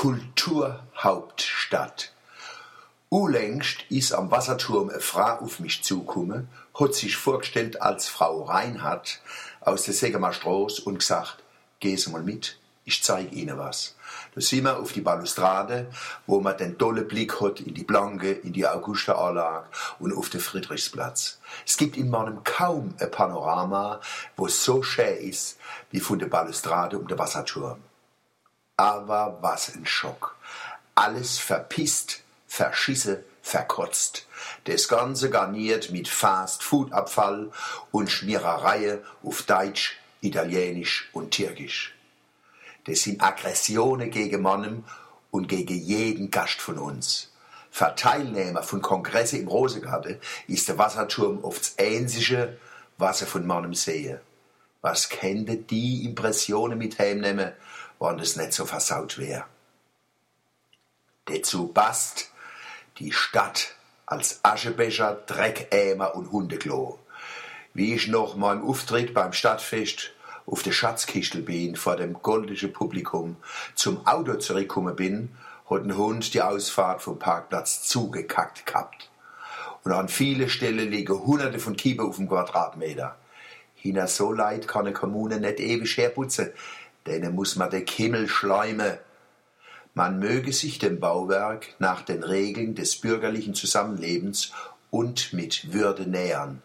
Kulturhauptstadt. Unlängst ist am Wasserturm eine Frau auf mich zugekommen, hat sich vorgestellt als Frau Reinhardt aus der Segemer Straße und gesagt, geh Sie mal mit, ich zeige Ihnen was. Da sind wir auf die Balustrade, wo man den tollen Blick hat in die Blanke, in die Augusta-Anlage und auf den Friedrichsplatz. Es gibt in meinem kaum ein Panorama, wo so schön ist, wie von der Balustrade um den Wasserturm. Aber was ein Schock. Alles verpisst, verschisse, verkotzt. Das Ganze garniert mit Fast-Food-Abfall und Schmierereien auf Deutsch, Italienisch und Türkisch. Das sind Aggressionen gegen Mannen und gegen jeden Gast von uns. Für Teilnehmer von Kongresse im Rosengarten ist der Wasserturm oft das Einzige, was sie von Mannen sehen. Was könnte die Impressionen mit heimnehmen, wenn es nicht so versaut wäre. Dazu passt die Stadt als Aschebecher, Dreckämer und Hundeklo. Wie ich noch meinem Auftritt beim Stadtfest auf der Schatzkistel bin, vor dem goldischen Publikum, zum Auto zurückgekommen bin, hat ein Hund die Ausfahrt vom Parkplatz zugekackt gehabt. Und an vielen Stellen liegen hunderte von Kieber auf dem Quadratmeter. Hina so leid kann eine Kommune nicht ewig herputzen, denen muss man den Kimmel schleimen. Man möge sich dem Bauwerk nach den Regeln des bürgerlichen Zusammenlebens und mit Würde nähern.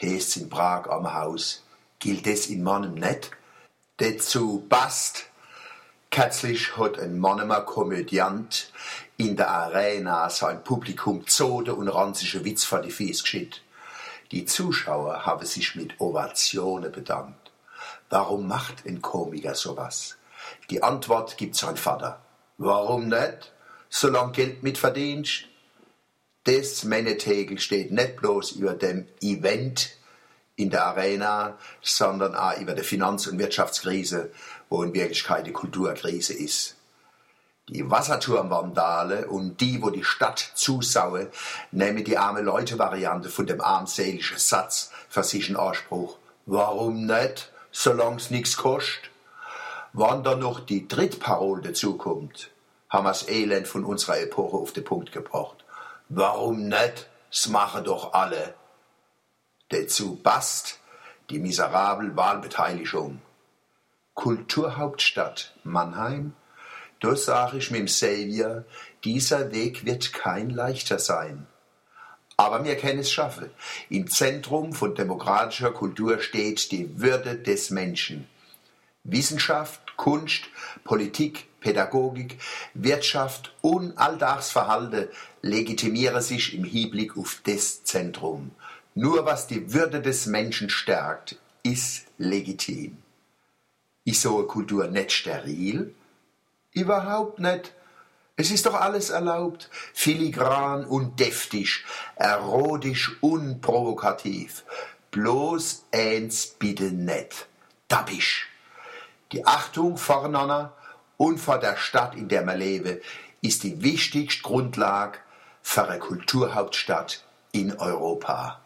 Heißt's in Prag am Haus, gilt es in Mannem net? Dazu passt, Kürzlich hat ein Mannemer Komödiant in der Arena sein Publikum zode und ranzige Witz vor die Fies geschickt. Die Zuschauer haben sich mit Ovationen bedankt. Warum macht ein Komiker sowas? Die Antwort gibt sein Vater. Warum nicht? Solange Geld mitverdienst. Das Männetegel steht nicht bloß über dem Event in der Arena, sondern auch über der Finanz- und Wirtschaftskrise, wo in Wirklichkeit die Kulturkrise ist. Die Wasserturmvandale und die, wo die Stadt zusaue, nehmen die arme Leute-Variante von dem armseligen Satz für sich in Anspruch. Warum nicht? Solang's nix kostet. Wann dann noch die Drittparole dazukommt, haben wir das Elend von unserer Epoche auf den Punkt gebracht. Warum nicht? Das machen doch alle. Dazu passt die miserable Wahlbeteiligung. Kulturhauptstadt Mannheim, da sage ich mit dem Xavier, dieser Weg wird kein leichter sein. Aber wir können es schaffen. Im Zentrum von demokratischer Kultur steht die Würde des Menschen. Wissenschaft, Kunst, Politik, Pädagogik, Wirtschaft und Alltagsverhalten legitimieren sich im Hinblick auf das Zentrum. Nur was die Würde des Menschen stärkt, ist legitim. Ist so eine Kultur nicht steril? Überhaupt nicht. Es ist doch alles erlaubt, filigran und deftig, erotisch und provokativ. Bloß eins bitte net, dabbisch. Die Achtung voreinander und vor der Stadt, in der man lebe, ist die wichtigste Grundlage für eine Kulturhauptstadt in Europa.